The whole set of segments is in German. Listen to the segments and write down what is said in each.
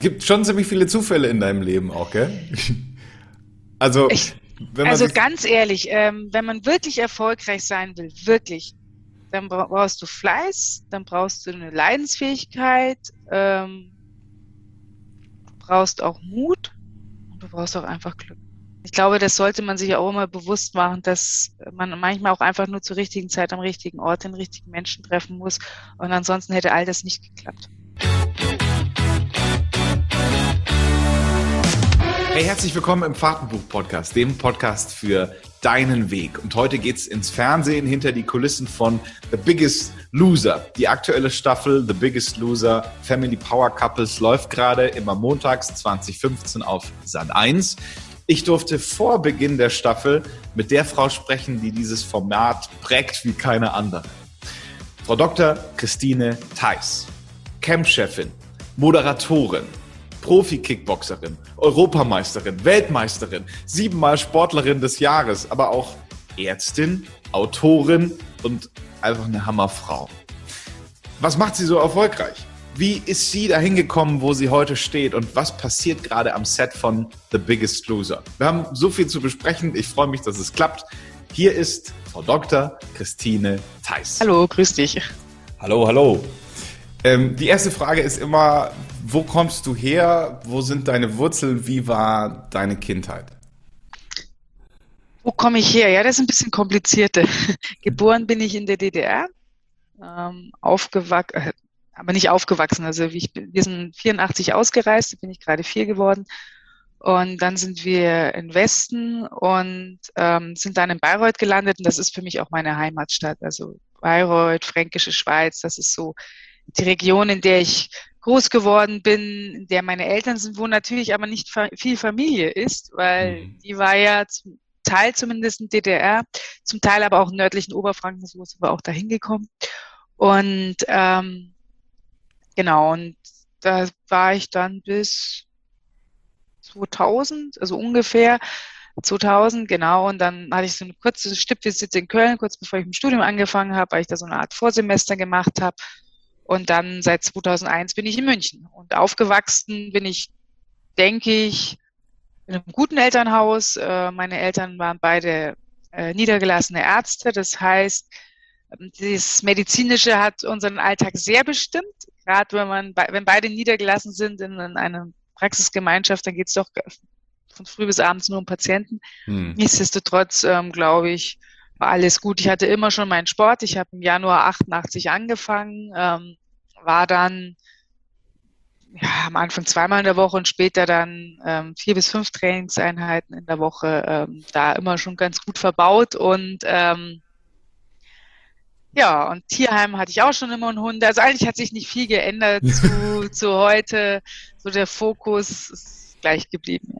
Gibt schon ziemlich viele Zufälle in deinem Leben auch, gell? Also, ich, also ganz ehrlich, ähm, wenn man wirklich erfolgreich sein will, wirklich, dann brauchst du Fleiß, dann brauchst du eine Leidensfähigkeit, ähm, du brauchst auch Mut und du brauchst auch einfach Glück. Ich glaube, das sollte man sich auch immer bewusst machen, dass man manchmal auch einfach nur zur richtigen Zeit am richtigen Ort den richtigen Menschen treffen muss und ansonsten hätte all das nicht geklappt. Hey, herzlich willkommen im Fahrtenbuch-Podcast, dem Podcast für deinen Weg. Und heute geht's ins Fernsehen hinter die Kulissen von The Biggest Loser. Die aktuelle Staffel The Biggest Loser Family Power Couples läuft gerade immer montags 2015 auf Sat 1. Ich durfte vor Beginn der Staffel mit der Frau sprechen, die dieses Format prägt wie keine andere. Frau Dr. Christine Theis, Campchefin, Moderatorin, Profi-Kickboxerin, Europameisterin, Weltmeisterin, siebenmal Sportlerin des Jahres, aber auch Ärztin, Autorin und einfach eine Hammerfrau. Was macht sie so erfolgreich? Wie ist sie dahin gekommen, wo sie heute steht und was passiert gerade am Set von The Biggest Loser? Wir haben so viel zu besprechen. Ich freue mich, dass es klappt. Hier ist Frau Dr. Christine Theis. Hallo, grüß dich. Hallo, hallo. Ähm, die erste Frage ist immer, wo kommst du her? Wo sind deine Wurzeln? Wie war deine Kindheit? Wo komme ich her? Ja, das ist ein bisschen komplizierter. Geboren bin ich in der DDR, ähm, aufgewachsen, äh, aber nicht aufgewachsen. Also ich, wir sind 84 ausgereist, da bin ich gerade vier geworden. Und dann sind wir in Westen und ähm, sind dann in Bayreuth gelandet. Und das ist für mich auch meine Heimatstadt. Also Bayreuth, Fränkische Schweiz, das ist so die Region, in der ich groß geworden bin, in der meine Eltern sind, wo natürlich aber nicht viel Familie ist, weil mhm. die war ja zum Teil zumindest in DDR, zum Teil aber auch im nördlichen Oberfranken, so sind wir auch da hingekommen. Und ähm, genau, und da war ich dann bis 2000, also ungefähr 2000, genau. Und dann hatte ich so eine kurze Stippvisite in Köln, kurz bevor ich im Studium angefangen habe, weil ich da so eine Art Vorsemester gemacht habe. Und dann seit 2001 bin ich in München. Und aufgewachsen bin ich, denke ich, in einem guten Elternhaus. Äh, meine Eltern waren beide äh, niedergelassene Ärzte. Das heißt, das Medizinische hat unseren Alltag sehr bestimmt. Gerade wenn man, wenn beide niedergelassen sind in, einer Praxisgemeinschaft, dann geht es doch von früh bis abends nur um Patienten. Hm. Nichtsdestotrotz, ähm, glaube ich, war alles gut. Ich hatte immer schon meinen Sport. Ich habe im Januar 88 angefangen, ähm, war dann ja, am Anfang zweimal in der Woche und später dann ähm, vier bis fünf Trainingseinheiten in der Woche ähm, da immer schon ganz gut verbaut und ähm, ja, und Tierheim hatte ich auch schon immer einen Hund. Also eigentlich hat sich nicht viel geändert zu, zu heute. So der Fokus ist gleich geblieben.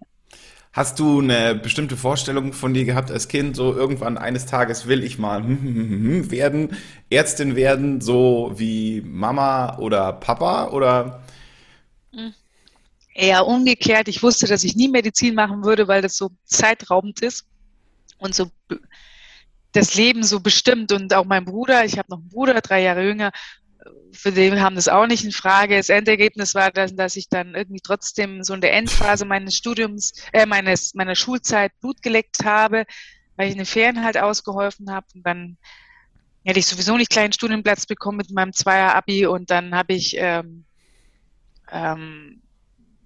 Hast du eine bestimmte Vorstellung von dir gehabt als Kind? So irgendwann eines Tages will ich mal werden, Ärztin werden, so wie Mama oder Papa oder? Hm. Eher umgekehrt. Ich wusste, dass ich nie Medizin machen würde, weil das so zeitraubend ist und so das Leben so bestimmt. Und auch mein Bruder, ich habe noch einen Bruder, drei Jahre jünger, für den haben das auch nicht in Frage. Das Endergebnis war dann, dass ich dann irgendwie trotzdem so in der Endphase meines Studiums, äh, meines, meiner Schulzeit Blut geleckt habe, weil ich in den Ferien halt ausgeholfen habe. Und dann hätte ich sowieso nicht kleinen Studienplatz bekommen mit meinem Zweier-Abi und dann habe ich ähm, ähm,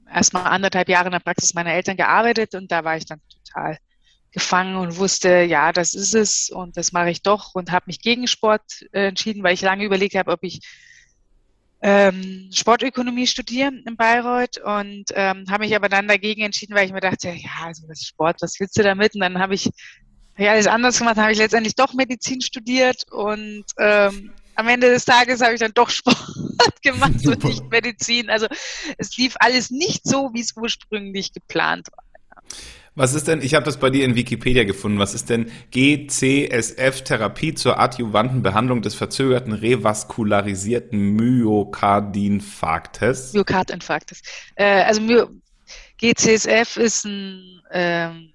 erstmal anderthalb Jahre in der Praxis meiner Eltern gearbeitet und da war ich dann total gefangen und wusste, ja, das ist es und das mache ich doch und habe mich gegen Sport äh, entschieden, weil ich lange überlegt habe, ob ich ähm, Sportökonomie studiere in Bayreuth und ähm, habe mich aber dann dagegen entschieden, weil ich mir dachte, ja, also das ist Sport, was willst du damit? Und dann habe ich hab alles anders gemacht, habe ich letztendlich doch Medizin studiert und ähm, am Ende des Tages habe ich dann doch Sport gemacht Super. und nicht Medizin. Also es lief alles nicht so, wie es ursprünglich geplant war. Was ist denn, ich habe das bei dir in Wikipedia gefunden, was ist denn GCSF-Therapie zur adjuvanten Behandlung des verzögerten revaskularisierten Myokardinfarktes? Myokardinfarktes. Äh, also My GCSF ist ein ähm,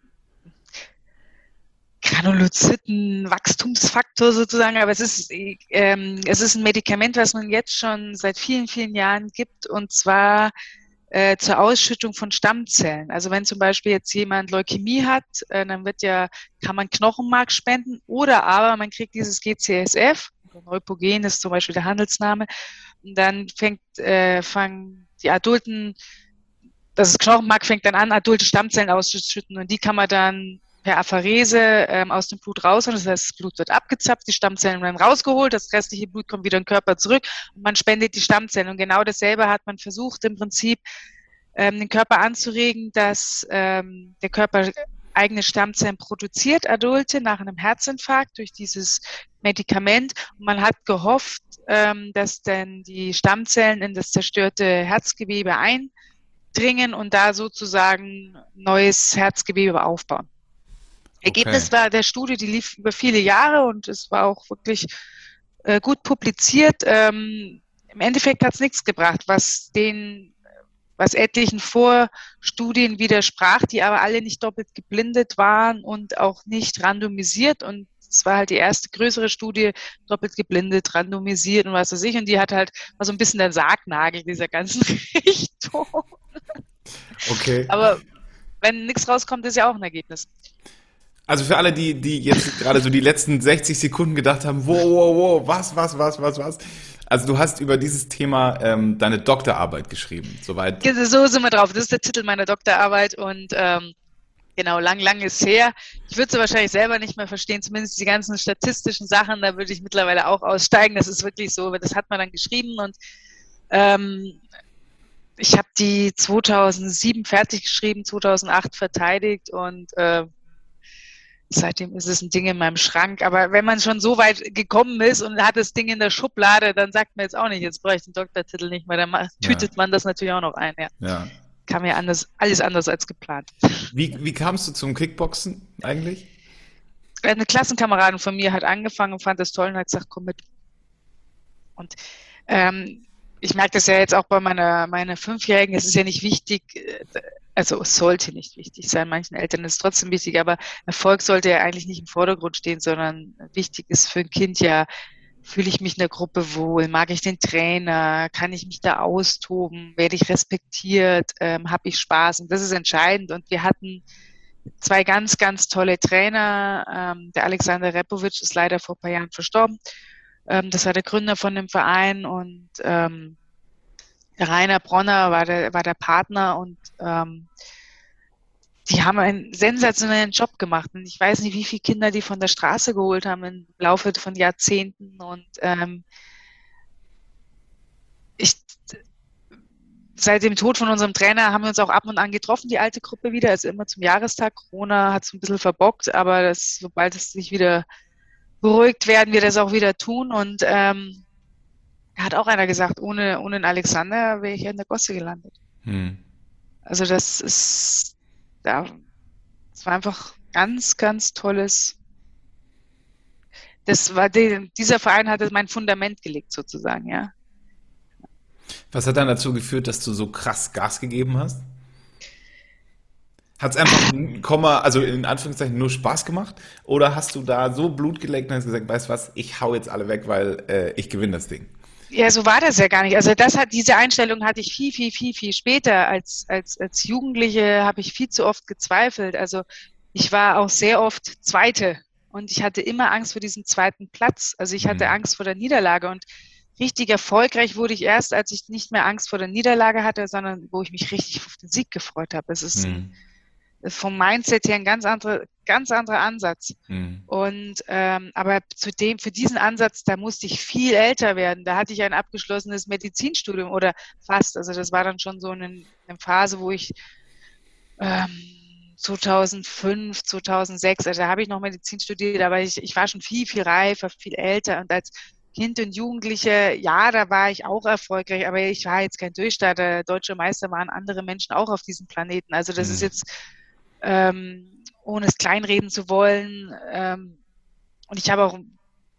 Granulozyten-Wachstumsfaktor sozusagen, aber es ist, ähm, es ist ein Medikament, was man jetzt schon seit vielen, vielen Jahren gibt und zwar äh, zur Ausschüttung von Stammzellen. Also wenn zum Beispiel jetzt jemand Leukämie hat, äh, dann wird ja, kann man Knochenmark spenden oder aber man kriegt dieses GCSF, Neupogen ist zum Beispiel der Handelsname, und dann fängt, äh, fangen die Adulten, das Knochenmark fängt dann an, adulte Stammzellen auszuschütten und die kann man dann per Apherese ähm, aus dem Blut raus. Das heißt, das Blut wird abgezapft, die Stammzellen werden rausgeholt, das restliche Blut kommt wieder in den Körper zurück und man spendet die Stammzellen. Und genau dasselbe hat man versucht, im Prinzip ähm, den Körper anzuregen, dass ähm, der Körper eigene Stammzellen produziert, Adulte, nach einem Herzinfarkt durch dieses Medikament. Und man hat gehofft, ähm, dass dann die Stammzellen in das zerstörte Herzgewebe eindringen und da sozusagen neues Herzgewebe aufbauen. Ergebnis war der Studie, die lief über viele Jahre und es war auch wirklich äh, gut publiziert. Ähm, Im Endeffekt hat es nichts gebracht, was den, was etlichen Vorstudien widersprach, die aber alle nicht doppelt geblindet waren und auch nicht randomisiert und es war halt die erste größere Studie, doppelt geblindet, randomisiert und was weiß ich. Und die hat halt war so ein bisschen der Sargnagel dieser ganzen Richtung. Okay. Aber wenn nichts rauskommt, ist ja auch ein Ergebnis. Also für alle, die, die jetzt gerade so die letzten 60 Sekunden gedacht haben, wow, wow, wow, was, was, was, was, was. Also du hast über dieses Thema ähm, deine Doktorarbeit geschrieben, soweit. So sind wir drauf. Das ist der Titel meiner Doktorarbeit und ähm, genau, lang, lang ist her. Ich würde sie wahrscheinlich selber nicht mehr verstehen, zumindest die ganzen statistischen Sachen, da würde ich mittlerweile auch aussteigen. Das ist wirklich so, das hat man dann geschrieben und ähm, ich habe die 2007 fertig geschrieben, 2008 verteidigt und äh, Seitdem ist es ein Ding in meinem Schrank. Aber wenn man schon so weit gekommen ist und hat das Ding in der Schublade, dann sagt man jetzt auch nicht, jetzt brauche ich den Doktortitel nicht mehr. Dann tütet ja. man das natürlich auch noch ein. Ja. ja. Kam ja anders, alles anders als geplant. Wie, wie kamst du zum Kickboxen eigentlich? Eine Klassenkameradin von mir hat angefangen und fand das toll und hat gesagt, komm mit. Und ähm, ich merke das ja jetzt auch bei meiner, meiner Fünfjährigen, es ist ja nicht wichtig, äh, also es sollte nicht wichtig sein, manchen Eltern ist es trotzdem wichtig, aber Erfolg sollte ja eigentlich nicht im Vordergrund stehen, sondern wichtig ist für ein Kind ja, fühle ich mich in der Gruppe wohl, mag ich den Trainer, kann ich mich da austoben, werde ich respektiert, ähm, habe ich Spaß? Und das ist entscheidend. Und wir hatten zwei ganz, ganz tolle Trainer, ähm, der Alexander Repovic ist leider vor ein paar Jahren verstorben, ähm, das war der Gründer von dem Verein. Und ähm, Rainer Bronner war der, war der Partner und ähm, die haben einen sensationellen Job gemacht. Und ich weiß nicht, wie viele Kinder die von der Straße geholt haben im Laufe von Jahrzehnten. Und ähm, ich, seit dem Tod von unserem Trainer haben wir uns auch ab und an getroffen, die alte Gruppe wieder, also immer zum Jahrestag. Corona hat es ein bisschen verbockt, aber das, sobald es sich wieder beruhigt, werden wir das auch wieder tun. Und ähm, hat auch einer gesagt, ohne, ohne den Alexander wäre ich in der Gosse gelandet. Hm. Also das ist, ja, es war einfach ganz, ganz tolles. Das war die, dieser Verein hat mein Fundament gelegt sozusagen, ja. Was hat dann dazu geführt, dass du so krass Gas gegeben hast? Hat es einfach, Komma, also in Anführungszeichen nur Spaß gemacht? Oder hast du da so Blut geleckt und hast gesagt, weißt du was, ich hau jetzt alle weg, weil äh, ich gewinne das Ding? Ja, so war das ja gar nicht. Also das hat diese Einstellung hatte ich viel, viel, viel, viel später. Als, als, als Jugendliche habe ich viel zu oft gezweifelt. Also ich war auch sehr oft Zweite und ich hatte immer Angst vor diesem zweiten Platz. Also ich hatte mhm. Angst vor der Niederlage und richtig erfolgreich wurde ich erst, als ich nicht mehr Angst vor der Niederlage hatte, sondern wo ich mich richtig auf den Sieg gefreut habe. Es ist mhm vom Mindset her ein ganz anderer, ganz anderer Ansatz. Mhm. Und ähm, aber zu dem, für diesen Ansatz, da musste ich viel älter werden. Da hatte ich ein abgeschlossenes Medizinstudium oder fast. Also das war dann schon so eine, eine Phase, wo ich ähm, 2005, 2006, also da habe ich noch Medizin studiert, aber ich, ich war schon viel, viel reifer, viel älter und als Kind und Jugendliche, ja, da war ich auch erfolgreich, aber ich war jetzt kein Durchstarter. Deutsche Meister waren andere Menschen auch auf diesem Planeten. Also das mhm. ist jetzt ähm, ohne es kleinreden zu wollen. Ähm, und ich habe auch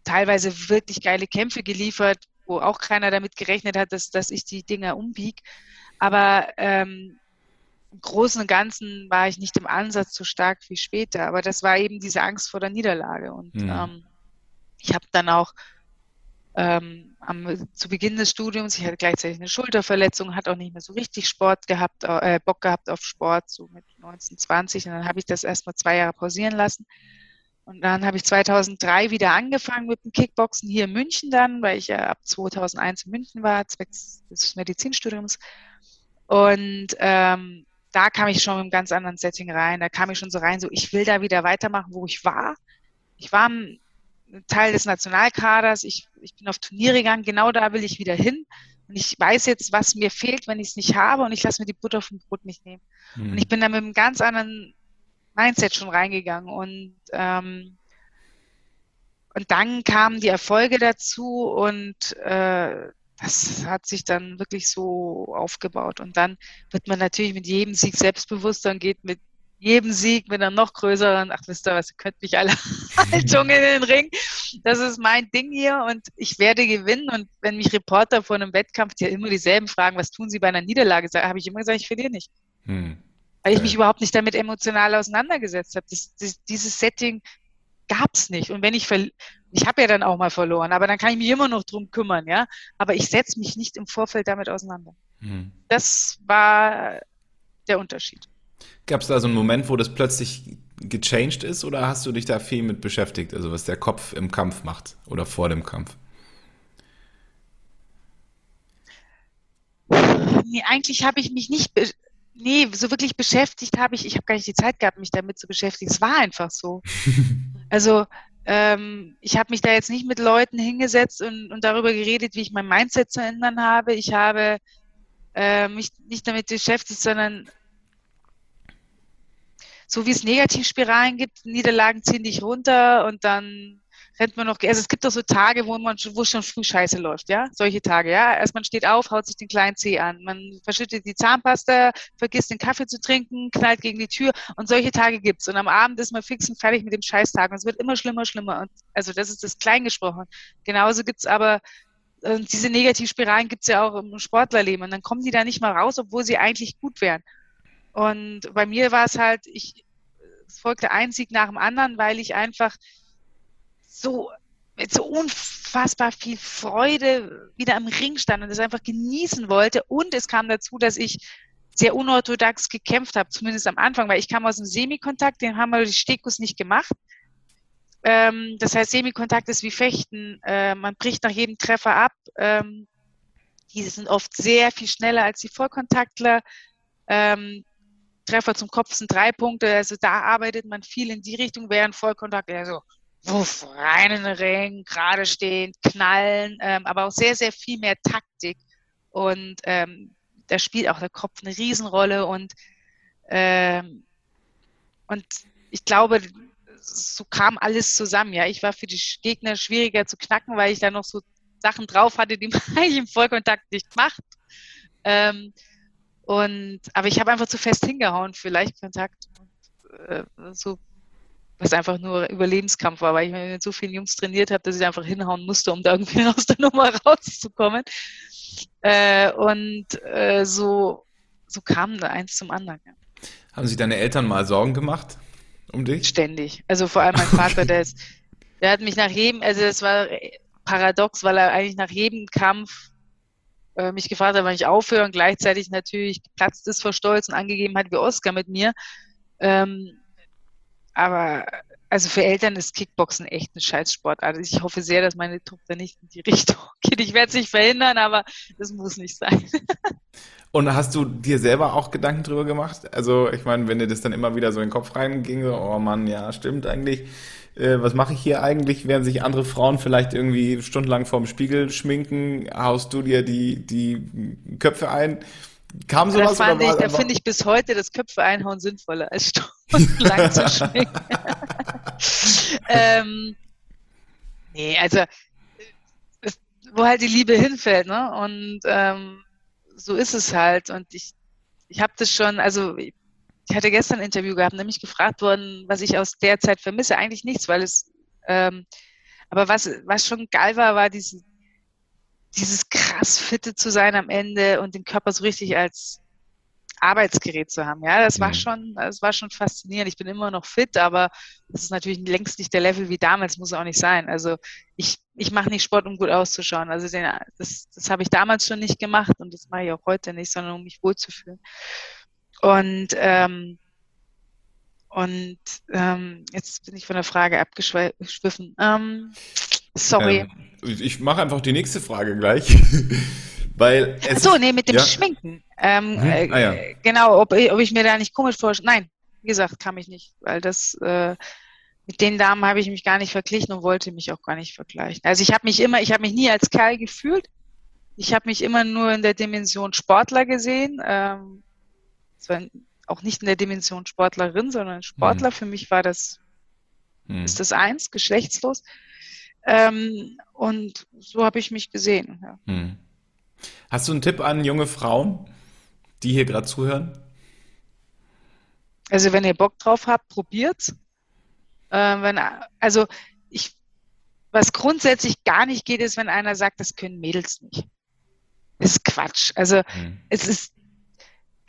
teilweise wirklich geile Kämpfe geliefert, wo auch keiner damit gerechnet hat, dass, dass ich die Dinger umbieg. Aber ähm, im Großen und Ganzen war ich nicht im Ansatz so stark wie später. Aber das war eben diese Angst vor der Niederlage. Und mhm. ähm, ich habe dann auch ähm, am, zu Beginn des Studiums, ich hatte gleichzeitig eine Schulterverletzung, hatte auch nicht mehr so richtig Sport gehabt, äh, Bock gehabt auf Sport, so mit 19, 20. Und dann habe ich das erstmal zwei Jahre pausieren lassen. Und dann habe ich 2003 wieder angefangen mit dem Kickboxen hier in München dann, weil ich ja ab 2001 in München war, zwecks des Medizinstudiums. Und ähm, da kam ich schon mit einem ganz anderen Setting rein. Da kam ich schon so rein, so ich will da wieder weitermachen, wo ich war. Ich war Teil des Nationalkaders, ich, ich bin auf Turniere gegangen, genau da will ich wieder hin. Und ich weiß jetzt, was mir fehlt, wenn ich es nicht habe und ich lasse mir die Butter vom Brot nicht nehmen. Mhm. Und ich bin da mit einem ganz anderen Mindset schon reingegangen. Und, ähm, und dann kamen die Erfolge dazu und äh, das hat sich dann wirklich so aufgebaut. Und dann wird man natürlich mit jedem Sieg selbstbewusster und geht mit jedem Sieg mit einer noch größeren, ach wisst ihr was, ihr könnt mich alle Haltungen in den Ring. Das ist mein Ding hier und ich werde gewinnen. Und wenn mich Reporter vor einem Wettkampf, die ja immer dieselben fragen, was tun sie bei einer Niederlage, habe ich immer gesagt, ich verliere nicht. Hm. Weil ich mich überhaupt nicht damit emotional auseinandergesetzt habe. Das, das, dieses Setting gab es nicht. Und wenn ich verliere, ich habe ja dann auch mal verloren, aber dann kann ich mich immer noch drum kümmern, ja. Aber ich setze mich nicht im Vorfeld damit auseinander. Hm. Das war der Unterschied. Gab es da so einen Moment, wo das plötzlich gechanged ist oder hast du dich da viel mit beschäftigt, also was der Kopf im Kampf macht oder vor dem Kampf? Nee, eigentlich habe ich mich nicht, nee, so wirklich beschäftigt habe ich, ich habe gar nicht die Zeit gehabt, mich damit zu beschäftigen. Es war einfach so. also ähm, ich habe mich da jetzt nicht mit Leuten hingesetzt und, und darüber geredet, wie ich mein Mindset zu ändern habe. Ich habe äh, mich nicht damit beschäftigt, sondern so wie es Negativspiralen gibt, Niederlagen ziehen dich runter und dann rennt man noch, also es gibt doch so Tage, wo man, wo schon früh scheiße läuft, ja, solche Tage, ja. Erst man steht auf, haut sich den kleinen Zeh an, man verschüttet die Zahnpasta, vergisst den Kaffee zu trinken, knallt gegen die Tür und solche Tage gibt's. Und am Abend ist man fix und fertig mit dem Scheißtag und es wird immer schlimmer, schlimmer. Und also das ist das Kleingesprochen. Genauso gibt's aber äh, diese Negativspiralen gibt's ja auch im Sportlerleben und dann kommen die da nicht mal raus, obwohl sie eigentlich gut wären. Und bei mir war es halt, ich, es folgte ein Sieg nach dem anderen, weil ich einfach so mit so unfassbar viel Freude wieder im Ring stand und das einfach genießen wollte. Und es kam dazu, dass ich sehr unorthodox gekämpft habe, zumindest am Anfang, weil ich kam aus dem Semikontakt, den haben wir die Stekus nicht gemacht. Ähm, das heißt, Semikontakt ist wie Fechten. Äh, man bricht nach jedem Treffer ab. Ähm, diese sind oft sehr viel schneller als die Vollkontaktler. Ähm, Treffer zum Kopf sind drei Punkte. Also da arbeitet man viel in die Richtung, während Vollkontakt, also wuff, rein in den Ring, gerade stehen, knallen, ähm, aber auch sehr, sehr viel mehr Taktik. Und ähm, da spielt auch der Kopf eine Riesenrolle und, ähm, und ich glaube, so kam alles zusammen. Ja, ich war für die Gegner schwieriger zu knacken, weil ich da noch so Sachen drauf hatte, die man eigentlich im Vollkontakt nicht macht. Ähm, und, aber ich habe einfach zu fest hingehauen für Leichtkontakt. Und, äh, so, was einfach nur Überlebenskampf war, weil ich mit so vielen Jungs trainiert habe, dass ich einfach hinhauen musste, um da irgendwie aus der Nummer rauszukommen. Äh, und äh, so, so kam da eins zum anderen. Ja. Haben sich deine Eltern mal Sorgen gemacht um dich? Ständig. Also vor allem mein Vater, okay. der ist, der hat mich nach jedem, also es war paradox, weil er eigentlich nach jedem Kampf äh, mich gefragt hat, wann ich aufhöre und gleichzeitig natürlich geplatzt ist vor Stolz und angegeben hat wie Oscar mit mir. Ähm, aber also für Eltern ist Kickboxen echt ein Scheißsportart. Also ich hoffe sehr, dass meine Tochter nicht in die Richtung geht. Ich werde es nicht verhindern, aber das muss nicht sein. Und hast du dir selber auch Gedanken drüber gemacht? Also ich meine, wenn dir das dann immer wieder so in den Kopf reinging, so, oh Mann, ja, stimmt eigentlich. Äh, was mache ich hier eigentlich, während sich andere Frauen vielleicht irgendwie stundenlang vorm Spiegel schminken? Haust du dir die, die Köpfe ein? Kam sowas? Das fand ich, da finde ich bis heute das Köpfe einhauen sinnvoller, als stundenlang zu schminken. ähm, nee, also wo halt die Liebe hinfällt, ne? Und ähm, so ist es halt. Und ich, ich habe das schon, also ich hatte gestern ein Interview gehabt, nämlich gefragt worden, was ich aus der Zeit vermisse. Eigentlich nichts, weil es, ähm, aber was, was schon geil war, war diese, dieses krass fitte zu sein am Ende und den Körper so richtig als, Arbeitsgerät zu haben. Ja, das war mhm. schon, das war schon faszinierend. Ich bin immer noch fit, aber das ist natürlich längst nicht der Level wie damals, muss auch nicht sein. Also ich, ich mache nicht Sport, um gut auszuschauen. Also den, das, das habe ich damals schon nicht gemacht und das mache ich auch heute nicht, sondern um mich wohlzufühlen. Und ähm, und ähm, jetzt bin ich von der Frage abgeschwiffen. Ähm, sorry. Ähm, ich mache einfach die nächste Frage gleich. Weil es so, nee, mit dem ja. Schminken. Ähm, hm? ah, ja. Äh, genau, ob, ob ich mir da nicht komisch vorstelle. Nein, wie gesagt, kam ich nicht, weil das äh, mit den Damen habe ich mich gar nicht verglichen und wollte mich auch gar nicht vergleichen. Also ich habe mich immer, ich habe mich nie als Kerl gefühlt. Ich habe mich immer nur in der Dimension Sportler gesehen. Ähm, auch nicht in der Dimension Sportlerin, sondern Sportler. Hm. Für mich war das, hm. ist das eins, geschlechtslos. Ähm, und so habe ich mich gesehen. Ja. Hm. Hast du einen Tipp an junge Frauen, die hier gerade zuhören? Also wenn ihr Bock drauf habt, probiert's. Äh, wenn, also ich, was grundsätzlich gar nicht geht, ist, wenn einer sagt, das können Mädels nicht. Das ist Quatsch. Also mhm. es ist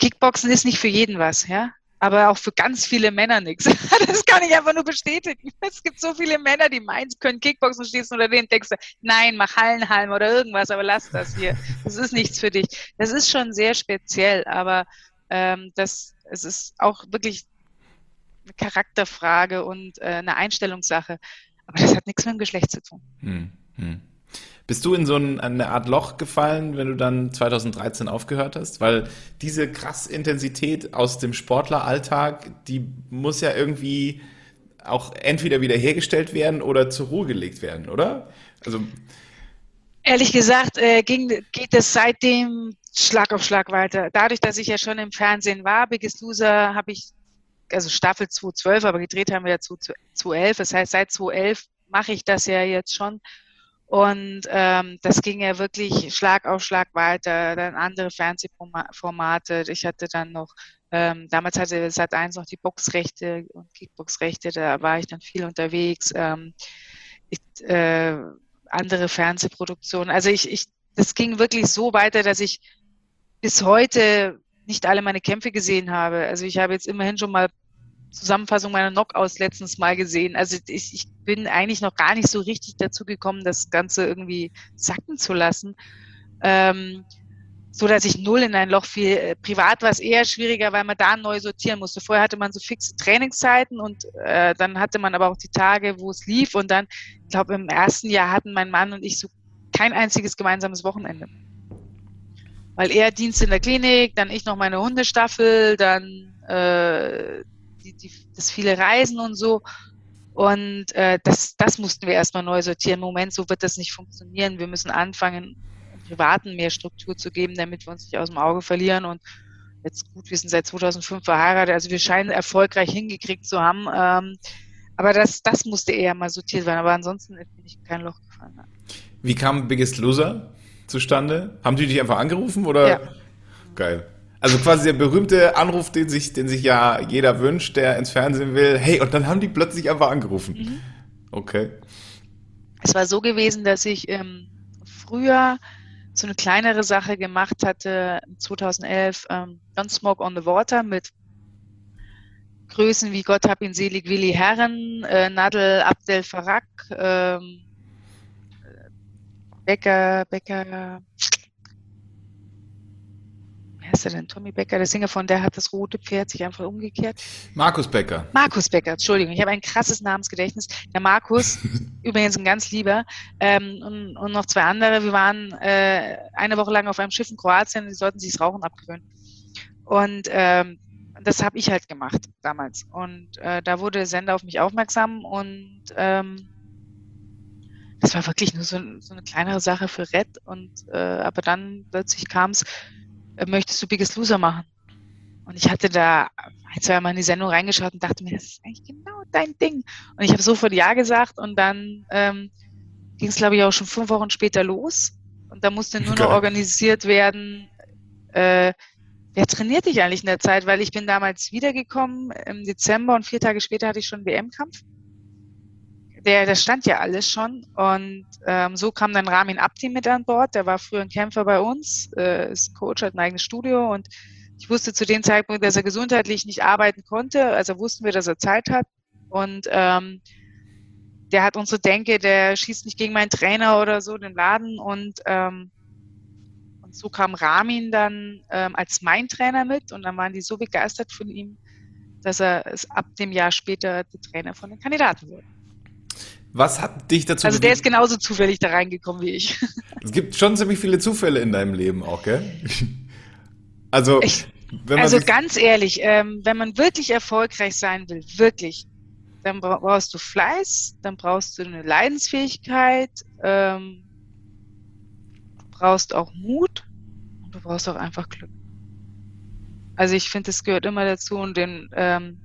Kickboxen ist nicht für jeden was, ja. Aber auch für ganz viele Männer nichts. Das kann ich einfach nur bestätigen. Es gibt so viele Männer, die meinen, können Kickboxen stehst unter den du, nein, mach Hallenhalm oder irgendwas, aber lass das hier. Das ist nichts für dich. Das ist schon sehr speziell, aber ähm, das, es ist auch wirklich eine Charakterfrage und äh, eine Einstellungssache. Aber das hat nichts mit dem Geschlecht zu tun. Hm, hm. Bist du in so ein, eine Art Loch gefallen, wenn du dann 2013 aufgehört hast? Weil diese krass Intensität aus dem Sportleralltag, die muss ja irgendwie auch entweder wiederhergestellt werden oder zur Ruhe gelegt werden, oder? Also Ehrlich gesagt äh, ging, geht es seitdem Schlag auf Schlag weiter. Dadurch, dass ich ja schon im Fernsehen war, Biggest Loser habe ich, also Staffel 2012, aber gedreht haben wir ja 2011. Das heißt, seit 2011 mache ich das ja jetzt schon. Und ähm, das ging ja wirklich Schlag auf Schlag weiter. Dann andere Fernsehformate. Ich hatte dann noch, ähm, damals hatte Sat1 noch die Boxrechte und Kickboxrechte, da war ich dann viel unterwegs. Ähm, ich, äh, andere Fernsehproduktionen. Also ich, ich, das ging wirklich so weiter, dass ich bis heute nicht alle meine Kämpfe gesehen habe. Also ich habe jetzt immerhin schon mal Zusammenfassung meiner Knockouts letztens mal gesehen. Also ich, ich bin eigentlich noch gar nicht so richtig dazu gekommen, das Ganze irgendwie sacken zu lassen. Ähm, so dass ich null in ein Loch fiel. Äh, privat war es eher schwieriger, weil man da neu sortieren musste. Vorher hatte man so fixe Trainingszeiten und äh, dann hatte man aber auch die Tage, wo es lief. Und dann, ich glaube, im ersten Jahr hatten mein Mann und ich so kein einziges gemeinsames Wochenende. Weil er Dienst in der Klinik, dann ich noch meine Hundestaffel, dann äh, die, die, das viele Reisen und so. Und äh, das, das mussten wir erstmal neu sortieren. Im Moment, so wird das nicht funktionieren. Wir müssen anfangen, Privaten mehr Struktur zu geben, damit wir uns nicht aus dem Auge verlieren. Und jetzt gut, wir sind seit 2005 verheiratet, also wir scheinen erfolgreich hingekriegt zu haben. Ähm, aber das, das musste eher mal sortiert werden. Aber ansonsten bin ich kein Loch gefallen. Wie kam Biggest Loser zustande? Haben die dich einfach angerufen oder? Ja. Geil. Also quasi der berühmte Anruf, den sich, den sich ja jeder wünscht, der ins Fernsehen will. Hey, und dann haben die plötzlich einfach angerufen. Mhm. Okay. Es war so gewesen, dass ich ähm, früher so eine kleinere Sache gemacht hatte, 2011, ähm, Don't Smoke on the Water mit Größen wie Gott hab ihn selig, Willi Herren, äh, Nadel Abdel Farak, ähm, Becker, Becker, heißt er denn? Tommy Becker, der Sänger von Der hat das rote Pferd sich einfach umgekehrt. Markus Becker. Markus Becker, Entschuldigung, ich habe ein krasses Namensgedächtnis. Der Markus, übrigens ein ganz lieber, ähm, und, und, noch zwei andere. Wir waren äh, eine Woche lang auf einem Schiff in Kroatien, die sollten sich das Rauchen abgewöhnen. Und ähm, das habe ich halt gemacht damals. Und äh, da wurde der Sender auf mich aufmerksam und ähm, das war wirklich nur so, so eine kleinere Sache für Red. Und äh, aber dann plötzlich kam es, möchtest du Biggest Loser machen? Und ich hatte da ein, zwei Mal in die Sendung reingeschaut und dachte mir, das ist eigentlich genau dein Ding. Und ich habe sofort Ja gesagt und dann ähm, ging es, glaube ich, auch schon fünf Wochen später los. Und da musste nur okay. noch organisiert werden, äh, wer trainiert dich eigentlich in der Zeit? Weil ich bin damals wiedergekommen im Dezember und vier Tage später hatte ich schon WM-Kampf der, das stand ja alles schon. Und ähm, so kam dann Ramin Abdi mit an Bord. Der war früher ein Kämpfer bei uns, äh, ist Coach, hat ein eigenes Studio und ich wusste zu dem Zeitpunkt, dass er gesundheitlich nicht arbeiten konnte. Also wussten wir, dass er Zeit hat. Und ähm, der hat unsere Denke, der schießt nicht gegen meinen Trainer oder so, den Laden. Und, ähm, und so kam Ramin dann ähm, als mein Trainer mit. Und dann waren die so begeistert von ihm, dass er es ab dem Jahr später der Trainer von den Kandidaten wurde. Was hat dich dazu Also der ist genauso zufällig da reingekommen wie ich. Es gibt schon ziemlich viele Zufälle in deinem Leben auch, gell? Also, ich, also ganz ehrlich, ähm, wenn man wirklich erfolgreich sein will, wirklich, dann brauchst du Fleiß, dann brauchst du eine Leidensfähigkeit, ähm, du brauchst auch Mut und du brauchst auch einfach Glück. Also ich finde, das gehört immer dazu und den, ähm,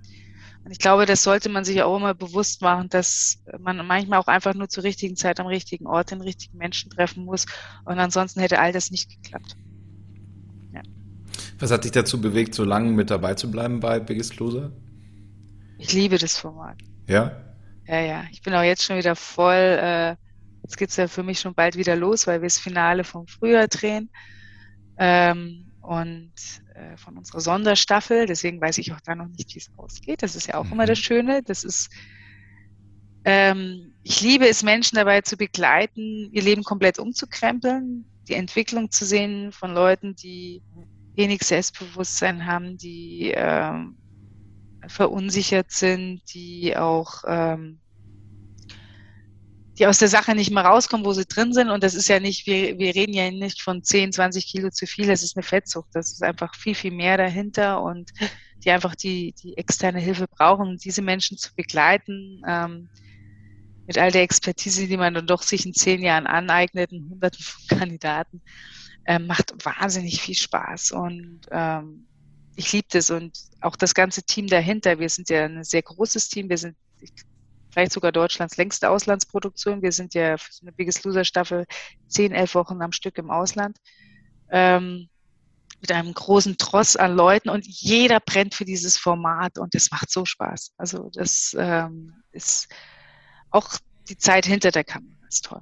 ich glaube, das sollte man sich auch immer bewusst machen, dass man manchmal auch einfach nur zur richtigen Zeit am richtigen Ort den richtigen Menschen treffen muss. Und ansonsten hätte all das nicht geklappt. Ja. Was hat dich dazu bewegt, so lange mit dabei zu bleiben bei Biggest Loser? Ich liebe das Format. Ja? Ja, ja. Ich bin auch jetzt schon wieder voll. Äh, jetzt geht's ja für mich schon bald wieder los, weil wir das Finale vom Frühjahr drehen. Ähm, und äh, von unserer Sonderstaffel. Deswegen weiß ich auch da noch nicht, wie es ausgeht. Das ist ja auch mhm. immer das Schöne. Das ist, ähm, ich liebe es, Menschen dabei zu begleiten, ihr Leben komplett umzukrempeln, die Entwicklung zu sehen von Leuten, die wenig Selbstbewusstsein haben, die ähm, verunsichert sind, die auch ähm, die aus der Sache nicht mehr rauskommen, wo sie drin sind. Und das ist ja nicht, wir, wir reden ja nicht von 10, 20 Kilo zu viel, das ist eine Fettsucht. Das ist einfach viel, viel mehr dahinter und die einfach die, die externe Hilfe brauchen, diese Menschen zu begleiten, ähm, mit all der Expertise, die man dann doch sich in zehn Jahren aneignet, in hunderten von Kandidaten, ähm, macht wahnsinnig viel Spaß. Und ähm, ich liebe das und auch das ganze Team dahinter. Wir sind ja ein sehr großes Team. Wir sind, ich vielleicht sogar Deutschlands längste Auslandsproduktion. Wir sind ja für so eine Biggest Loser Staffel zehn, elf Wochen am Stück im Ausland. Ähm, mit einem großen Tross an Leuten und jeder brennt für dieses Format und es macht so Spaß. Also das ähm, ist auch die Zeit hinter der Kamera ist toll.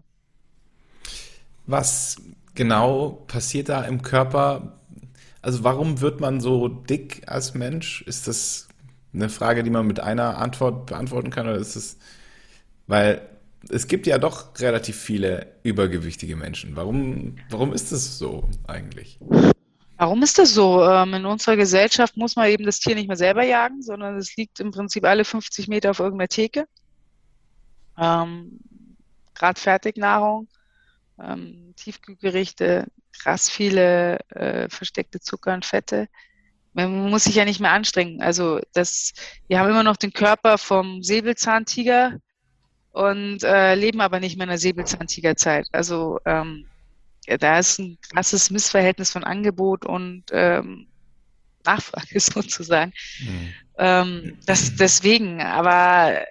Was genau passiert da im Körper? Also warum wird man so dick als Mensch? Ist das eine Frage, die man mit einer Antwort beantworten kann? Oder ist es, weil es gibt ja doch relativ viele übergewichtige Menschen. Warum, warum ist das so eigentlich? Warum ist das so? Ähm, in unserer Gesellschaft muss man eben das Tier nicht mehr selber jagen, sondern es liegt im Prinzip alle 50 Meter auf irgendeiner Theke. Ähm, Gerade Fertignahrung, ähm, Tiefkühlgerichte, krass viele äh, versteckte Zucker und Fette man muss sich ja nicht mehr anstrengen. Also das, wir haben immer noch den Körper vom Säbelzahntiger und äh, leben aber nicht mehr in der Säbelzahntigerzeit. Also ähm, da ist ein krasses Missverhältnis von Angebot und ähm, Nachfrage sozusagen. Mhm. Ähm, das, deswegen, aber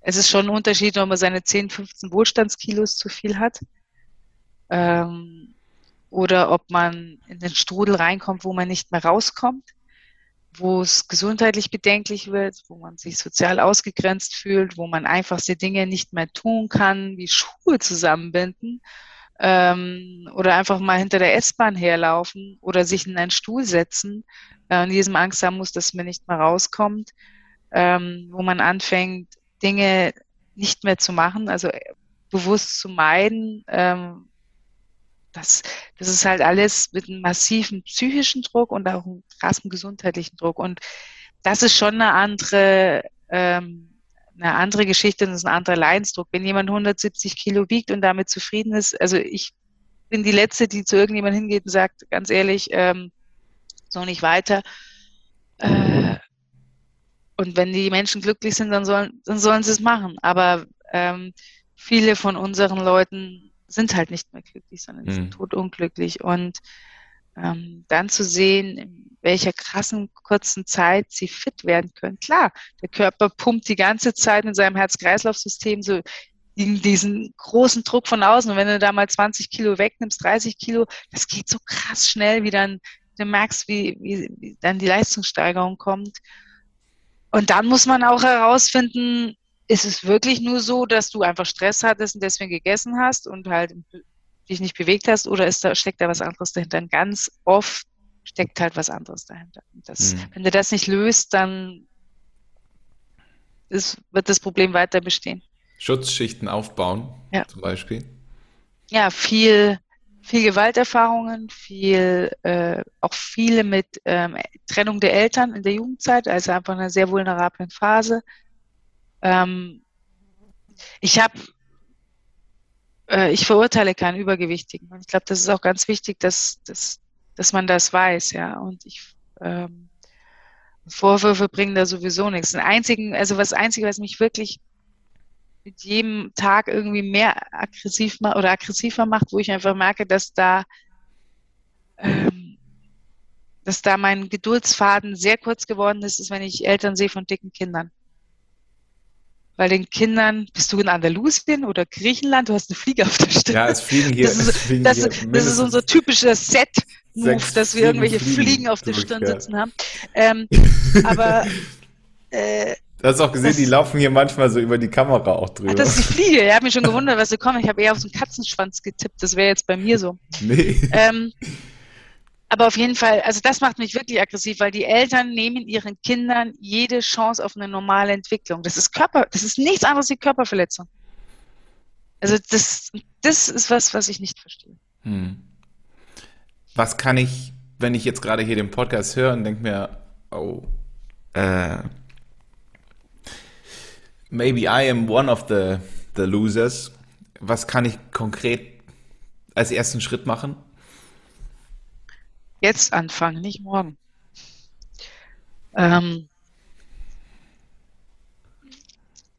es ist schon ein Unterschied, ob man seine 10, 15 Wohlstandskilos zu viel hat. Ähm, oder ob man in den Strudel reinkommt, wo man nicht mehr rauskommt, wo es gesundheitlich bedenklich wird, wo man sich sozial ausgegrenzt fühlt, wo man einfachste Dinge nicht mehr tun kann, wie Schuhe zusammenbinden ähm, oder einfach mal hinter der S-Bahn herlaufen oder sich in einen Stuhl setzen äh, und diesem Angst haben muss, dass man nicht mehr rauskommt, ähm, wo man anfängt, Dinge nicht mehr zu machen, also bewusst zu meiden, ähm, das, das ist halt alles mit einem massiven psychischen Druck und auch einem krassen gesundheitlichen Druck. Und das ist schon eine andere, ähm, eine andere Geschichte, das ist ein anderer Leidensdruck. Wenn jemand 170 Kilo wiegt und damit zufrieden ist, also ich bin die Letzte, die zu irgendjemandem hingeht und sagt, ganz ehrlich, ähm, so nicht weiter. Äh, und wenn die Menschen glücklich sind, dann sollen, dann sollen sie es machen. Aber ähm, viele von unseren Leuten sind halt nicht mehr glücklich, sondern mhm. sind totunglücklich. Und ähm, dann zu sehen, in welcher krassen kurzen Zeit sie fit werden können. Klar, der Körper pumpt die ganze Zeit in seinem Herz-Kreislauf-System so diesen großen Druck von außen. Und wenn du da mal 20 Kilo wegnimmst, 30 Kilo, das geht so krass schnell, wie dann du merkst, wie, wie, wie dann die Leistungssteigerung kommt. Und dann muss man auch herausfinden, ist es wirklich nur so, dass du einfach Stress hattest und deswegen gegessen hast und halt dich nicht bewegt hast oder ist da, steckt da was anderes dahinter? Und ganz oft steckt halt was anderes dahinter. Das, mhm. Wenn du das nicht löst, dann ist, wird das Problem weiter bestehen. Schutzschichten aufbauen, ja. zum Beispiel. Ja, viel, viel Gewalterfahrungen, viel, äh, auch viele mit ähm, Trennung der Eltern in der Jugendzeit, also einfach einer sehr vulnerablen Phase. Ähm, ich habe, äh, ich verurteile keinen Übergewichtigen. Und ich glaube, das ist auch ganz wichtig, dass, dass, dass man das weiß, ja. Und ich ähm, Vorwürfe bringen da sowieso nichts. Den einzigen, also das Einzige, was mich wirklich mit jedem Tag irgendwie mehr aggressiv oder aggressiver macht, wo ich einfach merke, dass da ähm, dass da mein Geduldsfaden sehr kurz geworden ist, ist, wenn ich Eltern sehe von dicken Kindern. Weil den Kindern, bist du in Andalusien oder Griechenland, du hast eine Fliege auf der Stirn. Ja, es fliegen hier. Das ist, fliegen das, hier das ist unser typischer Set-Move, dass wir irgendwelche Fliegen, Fliegen auf der Stirn sitzen haben. Ähm, aber äh, Du hast auch gesehen, das, die laufen hier manchmal so über die Kamera auch drüber. Ach, das ist die Fliege. Er hat mich schon gewundert, was sie kommen. Ich habe eher auf so einen Katzenschwanz getippt. Das wäre jetzt bei mir so. Nee. Ähm, aber auf jeden Fall, also das macht mich wirklich aggressiv, weil die Eltern nehmen ihren Kindern jede Chance auf eine normale Entwicklung. Das ist Körper, das ist nichts anderes wie Körperverletzung. Also das, das ist was, was ich nicht verstehe. Hm. Was kann ich, wenn ich jetzt gerade hier den Podcast höre und denke mir, oh, äh, maybe I am one of the, the losers. Was kann ich konkret als ersten Schritt machen? Jetzt anfangen, nicht morgen. Ähm,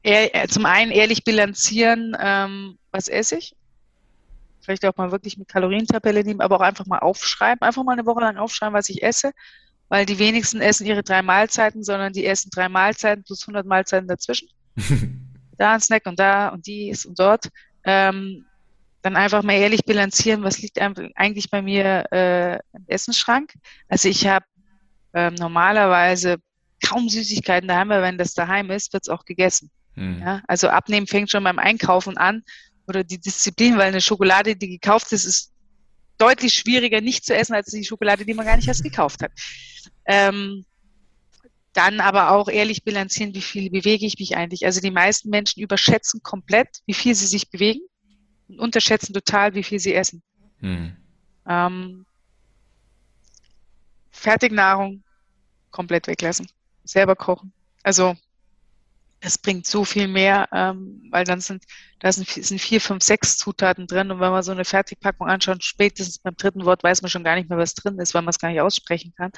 ehr, zum einen ehrlich bilanzieren, ähm, was esse ich. Vielleicht auch mal wirklich mit Kalorientabelle nehmen, aber auch einfach mal aufschreiben. Einfach mal eine Woche lang aufschreiben, was ich esse. Weil die wenigsten essen ihre drei Mahlzeiten, sondern die essen drei Mahlzeiten plus 100 Mahlzeiten dazwischen. da ein Snack und da und dies und dort. Ähm, dann einfach mal ehrlich bilanzieren, was liegt eigentlich bei mir äh, im Essensschrank. Also ich habe ähm, normalerweise kaum Süßigkeiten daheim, weil wenn das daheim ist, wird es auch gegessen. Mhm. Ja? Also abnehmen fängt schon beim Einkaufen an oder die Disziplin, weil eine Schokolade, die gekauft ist, ist deutlich schwieriger nicht zu essen als die Schokolade, die man gar nicht erst gekauft hat. Ähm, dann aber auch ehrlich bilanzieren, wie viel bewege ich mich eigentlich. Also die meisten Menschen überschätzen komplett, wie viel sie sich bewegen unterschätzen total, wie viel sie essen. Hm. Ähm, Fertignahrung komplett weglassen. Selber kochen. Also es bringt so viel mehr, ähm, weil dann sind, da sind, sind vier, fünf, sechs Zutaten drin und wenn man so eine Fertigpackung anschaut, spätestens beim dritten Wort weiß man schon gar nicht mehr, was drin ist, weil man es gar nicht aussprechen kann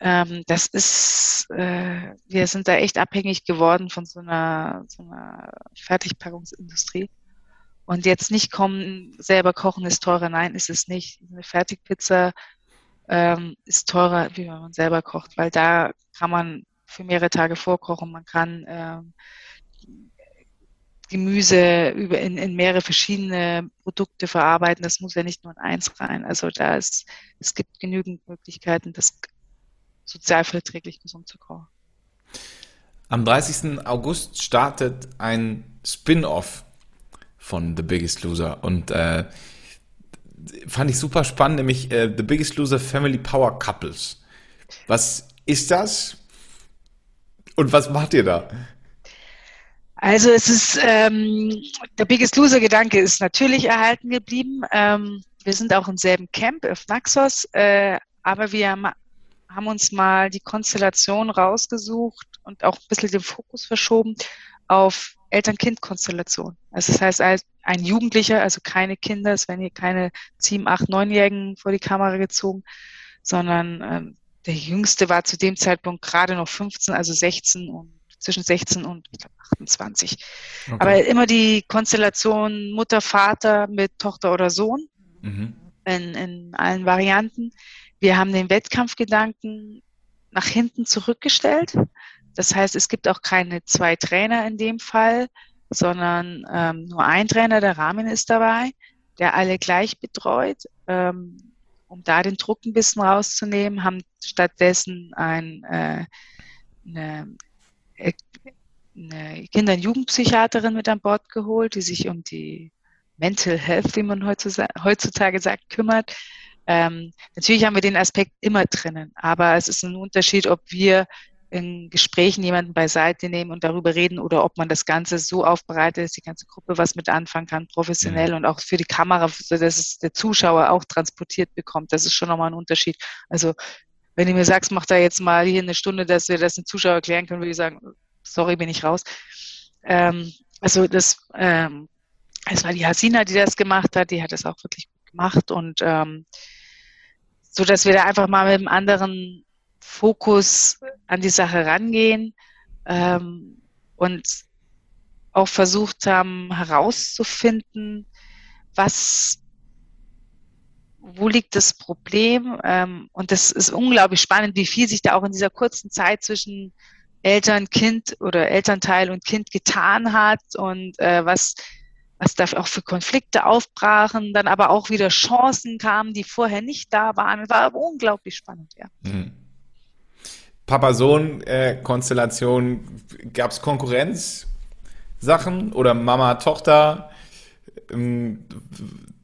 ähm, das ist, äh, wir sind da echt abhängig geworden von so einer, so einer Fertigpackungsindustrie. Und jetzt nicht kommen, selber kochen ist teurer. Nein, ist es nicht. Eine Fertigpizza ähm, ist teurer, wie wenn man selber kocht, weil da kann man für mehrere Tage vorkochen. Man kann ähm, Gemüse über in, in mehrere verschiedene Produkte verarbeiten. Das muss ja nicht nur in eins rein. Also da ist, es gibt genügend Möglichkeiten, das sozialverträglich gesund zu kochen. Am 30. August startet ein Spin-off von The Biggest Loser und äh, fand ich super spannend, nämlich äh, The Biggest Loser Family Power Couples. Was ist das und was macht ihr da? Also es ist ähm, der Biggest Loser Gedanke ist natürlich erhalten geblieben. Ähm, wir sind auch im selben Camp auf Naxos, äh, aber wir haben uns mal die Konstellation rausgesucht und auch ein bisschen den Fokus verschoben auf Eltern-Kind-Konstellation. Also das heißt, ein Jugendlicher, also keine Kinder, es werden hier keine sieben, acht, neunjährigen vor die Kamera gezogen, sondern ähm, der Jüngste war zu dem Zeitpunkt gerade noch 15, also 16 und zwischen 16 und ich glaub, 28. Okay. Aber immer die Konstellation Mutter, Vater mit Tochter oder Sohn mhm. in, in allen Varianten. Wir haben den Wettkampfgedanken nach hinten zurückgestellt. Das heißt, es gibt auch keine zwei Trainer in dem Fall, sondern ähm, nur ein Trainer, der Rahmen ist dabei, der alle gleich betreut. Ähm, um da den Druck ein bisschen rauszunehmen, haben stattdessen ein, äh, eine, äh, eine Kinder- und Jugendpsychiaterin mit an Bord geholt, die sich um die Mental Health, wie man heutzutage sagt, kümmert Ähm, natürlich haben wir den Aspekt immer drinnen, aber es ist ein Unterschied, ob wir in Gesprächen jemanden beiseite nehmen und darüber reden oder ob man das Ganze so aufbereitet, dass die ganze Gruppe was mit anfangen kann, professionell mhm. und auch für die Kamera, dass es der Zuschauer auch transportiert bekommt. Das ist schon nochmal ein Unterschied. Also wenn du mir sagst, mach da jetzt mal hier eine Stunde, dass wir das den Zuschauer erklären können, würde ich sagen, sorry, bin ich raus. Ähm, also das, ähm, es war die Hasina, die das gemacht hat, die hat das auch wirklich gut gemacht und ähm, so, dass wir da einfach mal mit einem anderen Fokus an die Sache rangehen ähm, und auch versucht haben herauszufinden, was, wo liegt das Problem? Ähm, und das ist unglaublich spannend, wie viel sich da auch in dieser kurzen Zeit zwischen Eltern, Kind oder Elternteil und Kind getan hat und äh, was, was da auch für Konflikte aufbrachen, dann aber auch wieder Chancen kamen, die vorher nicht da waren. War unglaublich spannend, ja. Mhm. Papa-Sohn-Konstellation, äh, gab es Konkurrenzsachen oder Mama-Tochter? Ähm,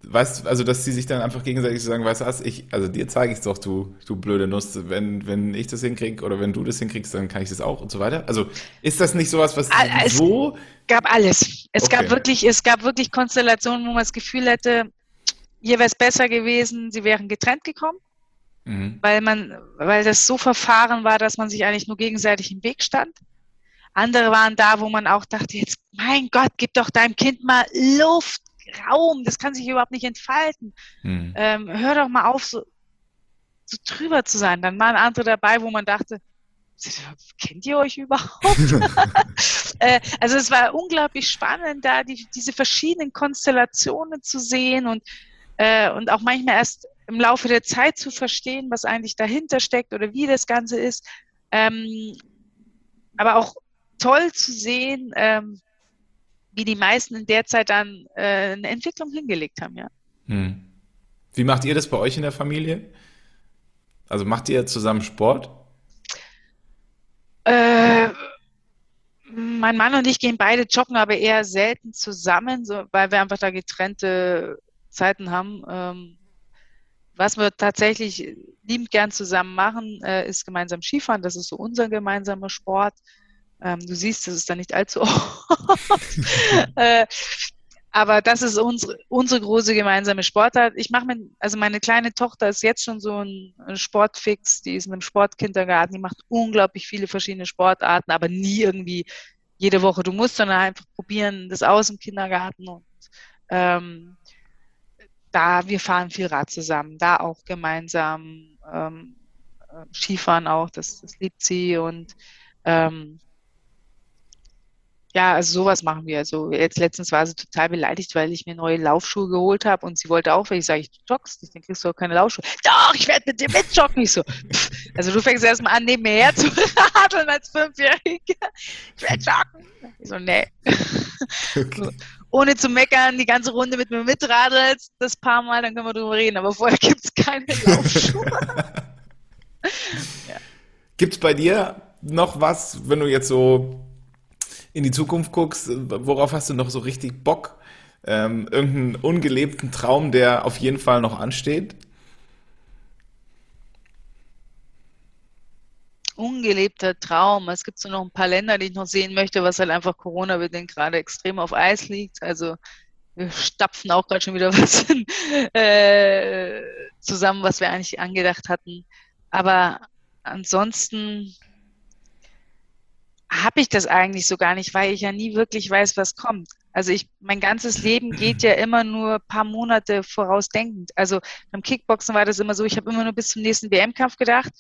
weißt also dass sie sich dann einfach gegenseitig sagen, weißt du was, ich, also dir zeige ich es doch, du, du blöde Nuss, wenn, wenn ich das hinkriege oder wenn du das hinkriegst, dann kann ich das auch und so weiter. Also ist das nicht sowas, was es so? gab alles. Es okay. gab wirklich, es gab wirklich Konstellationen, wo man das Gefühl hätte, hier wäre es besser gewesen, sie wären getrennt gekommen. Mhm. Weil man, weil das so verfahren war, dass man sich eigentlich nur gegenseitig im Weg stand. Andere waren da, wo man auch dachte, jetzt, mein Gott, gib doch deinem Kind mal Luft, Raum, das kann sich überhaupt nicht entfalten. Mhm. Ähm, hör doch mal auf, so, so drüber zu sein. Dann waren andere dabei, wo man dachte, kennt ihr euch überhaupt? äh, also es war unglaublich spannend, da die, diese verschiedenen Konstellationen zu sehen und, äh, und auch manchmal erst im Laufe der Zeit zu verstehen, was eigentlich dahinter steckt oder wie das Ganze ist. Ähm, aber auch toll zu sehen, ähm, wie die meisten in der Zeit dann äh, eine Entwicklung hingelegt haben, ja. Hm. Wie macht ihr das bei euch in der Familie? Also macht ihr zusammen Sport? Äh, mein Mann und ich gehen beide joggen, aber eher selten zusammen, so, weil wir einfach da getrennte Zeiten haben. Ähm, was wir tatsächlich liebend gern zusammen machen, äh, ist gemeinsam Skifahren. Das ist so unser gemeinsamer Sport. Ähm, du siehst, das ist da nicht allzu oft. äh, aber das ist unsere, unsere große gemeinsame Sportart. Ich mache mir, also meine kleine Tochter ist jetzt schon so ein Sportfix, die ist in einem Sportkindergarten, die macht unglaublich viele verschiedene Sportarten, aber nie irgendwie jede Woche. Du musst dann einfach probieren, das aus im Kindergarten und ähm, da, wir fahren viel Rad zusammen, da auch gemeinsam ähm, äh, Skifahren auch, das, das liebt sie und ähm, ja, also sowas machen wir. Also jetzt letztens war sie total beleidigt, weil ich mir neue Laufschuhe geholt habe und sie wollte auch, weil ich sage, ich joggst nicht, dann kriegst du auch keine Laufschuhe. Doch, ich werde mit dir mitjoggen. Ich so, pff. also du fängst erstmal an, neben mir her zu radeln als Fünfjährige. Ich werde joggen. Ich so, nee. Okay ohne zu meckern die ganze Runde mit mir mitradelst, das paar Mal, dann können wir drüber reden. Aber vorher gibt es keine Laufschuhe. ja. Gibt es bei dir noch was, wenn du jetzt so in die Zukunft guckst, worauf hast du noch so richtig Bock? Ähm, irgendeinen ungelebten Traum, der auf jeden Fall noch ansteht? Ungelebter Traum. Es gibt so noch ein paar Länder, die ich noch sehen möchte, was halt einfach Corona-bedingt gerade extrem auf Eis liegt. Also wir stapfen auch gerade schon wieder was äh, zusammen, was wir eigentlich angedacht hatten. Aber ansonsten habe ich das eigentlich so gar nicht, weil ich ja nie wirklich weiß, was kommt. Also ich, mein ganzes Leben geht ja immer nur ein paar Monate vorausdenkend. Also beim Kickboxen war das immer so, ich habe immer nur bis zum nächsten WM-Kampf gedacht.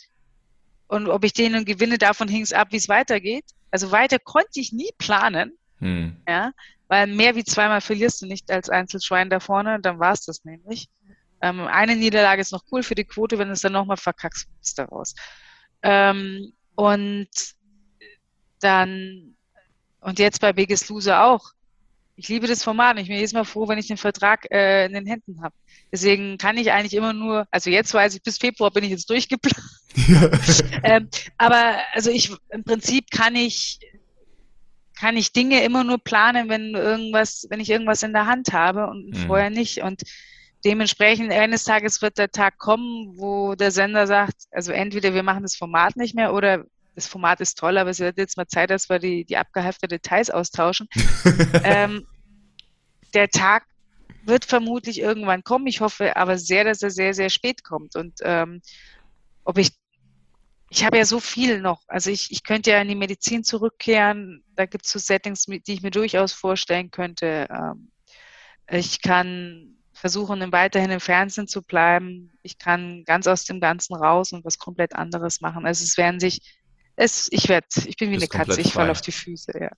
Und ob ich den nun gewinne, davon hing es ab, wie es weitergeht. Also weiter konnte ich nie planen. Hm. Ja, weil mehr wie zweimal verlierst du nicht als Einzelschwein da vorne, dann war es das nämlich. Ähm, eine Niederlage ist noch cool für die Quote, wenn es dann nochmal verkackst, bist daraus. Ähm, und dann, und jetzt bei Biggest Loser auch. Ich liebe das Format. Ich bin jedes Mal froh, wenn ich den Vertrag äh, in den Händen habe. Deswegen kann ich eigentlich immer nur, also jetzt weiß ich, bis Februar bin ich jetzt durchgeplant. Ähm, aber also ich im Prinzip kann ich kann ich Dinge immer nur planen, wenn irgendwas, wenn ich irgendwas in der Hand habe und mhm. vorher nicht. Und dementsprechend eines Tages wird der Tag kommen, wo der Sender sagt, also entweder wir machen das Format nicht mehr oder das Format ist toll, aber es wird jetzt mal Zeit, dass wir die, die abgehalfteten Details austauschen. ähm, der Tag wird vermutlich irgendwann kommen. Ich hoffe aber sehr, dass er sehr, sehr spät kommt. Und ähm, ob ich, ich habe ja so viel noch. Also ich, ich könnte ja in die Medizin zurückkehren. Da gibt es so Settings, die ich mir durchaus vorstellen könnte. Ähm, ich kann versuchen, weiterhin im Fernsehen zu bleiben. Ich kann ganz aus dem Ganzen raus und was komplett anderes machen. Also es werden sich, es, ich werde, ich bin wie eine Katze, ich falle auf die Füße, ja.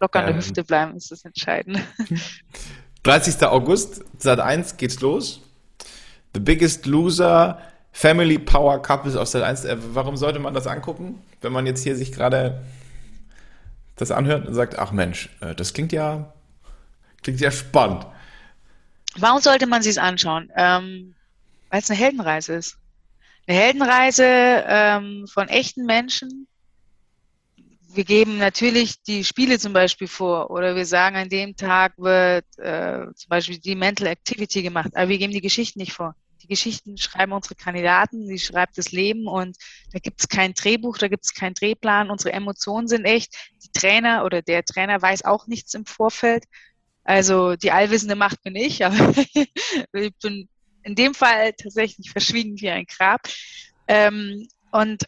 Locker an der ähm, Hüfte bleiben ist das entscheidend. 30. August, Sat 1 geht's los. The Biggest Loser, Family Power Couples aus Sat 1. Äh, warum sollte man das angucken, wenn man jetzt hier sich gerade das anhört und sagt, ach Mensch, äh, das klingt ja, klingt ja spannend. Warum sollte man sich es anschauen? Ähm, Weil es eine Heldenreise ist. Eine Heldenreise ähm, von echten Menschen, wir geben natürlich die Spiele zum Beispiel vor oder wir sagen, an dem Tag wird äh, zum Beispiel die Mental Activity gemacht, aber wir geben die Geschichten nicht vor. Die Geschichten schreiben unsere Kandidaten, die schreibt das Leben und da gibt es kein Drehbuch, da gibt es keinen Drehplan, unsere Emotionen sind echt. Die Trainer oder der Trainer weiß auch nichts im Vorfeld. Also die allwissende Macht bin ich, aber ich bin in dem Fall tatsächlich verschwiegen wie ein Grab. Ähm, und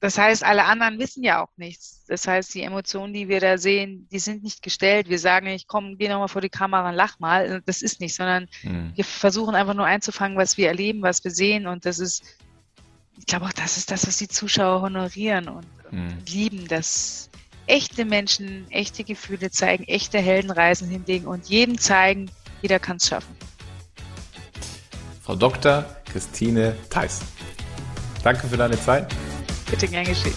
das heißt, alle anderen wissen ja auch nichts. Das heißt, die Emotionen, die wir da sehen, die sind nicht gestellt. Wir sagen nicht, komm, geh nochmal vor die Kamera und lach mal. Das ist nicht, sondern mhm. wir versuchen einfach nur einzufangen, was wir erleben, was wir sehen. Und das ist, ich glaube auch, das ist das, was die Zuschauer honorieren und, mhm. und lieben, dass echte Menschen echte Gefühle zeigen, echte Heldenreisen hinlegen und jedem zeigen, jeder kann es schaffen. Frau Dr. Christine Theis. Danke für deine Zeit. Bitte gern geschehen.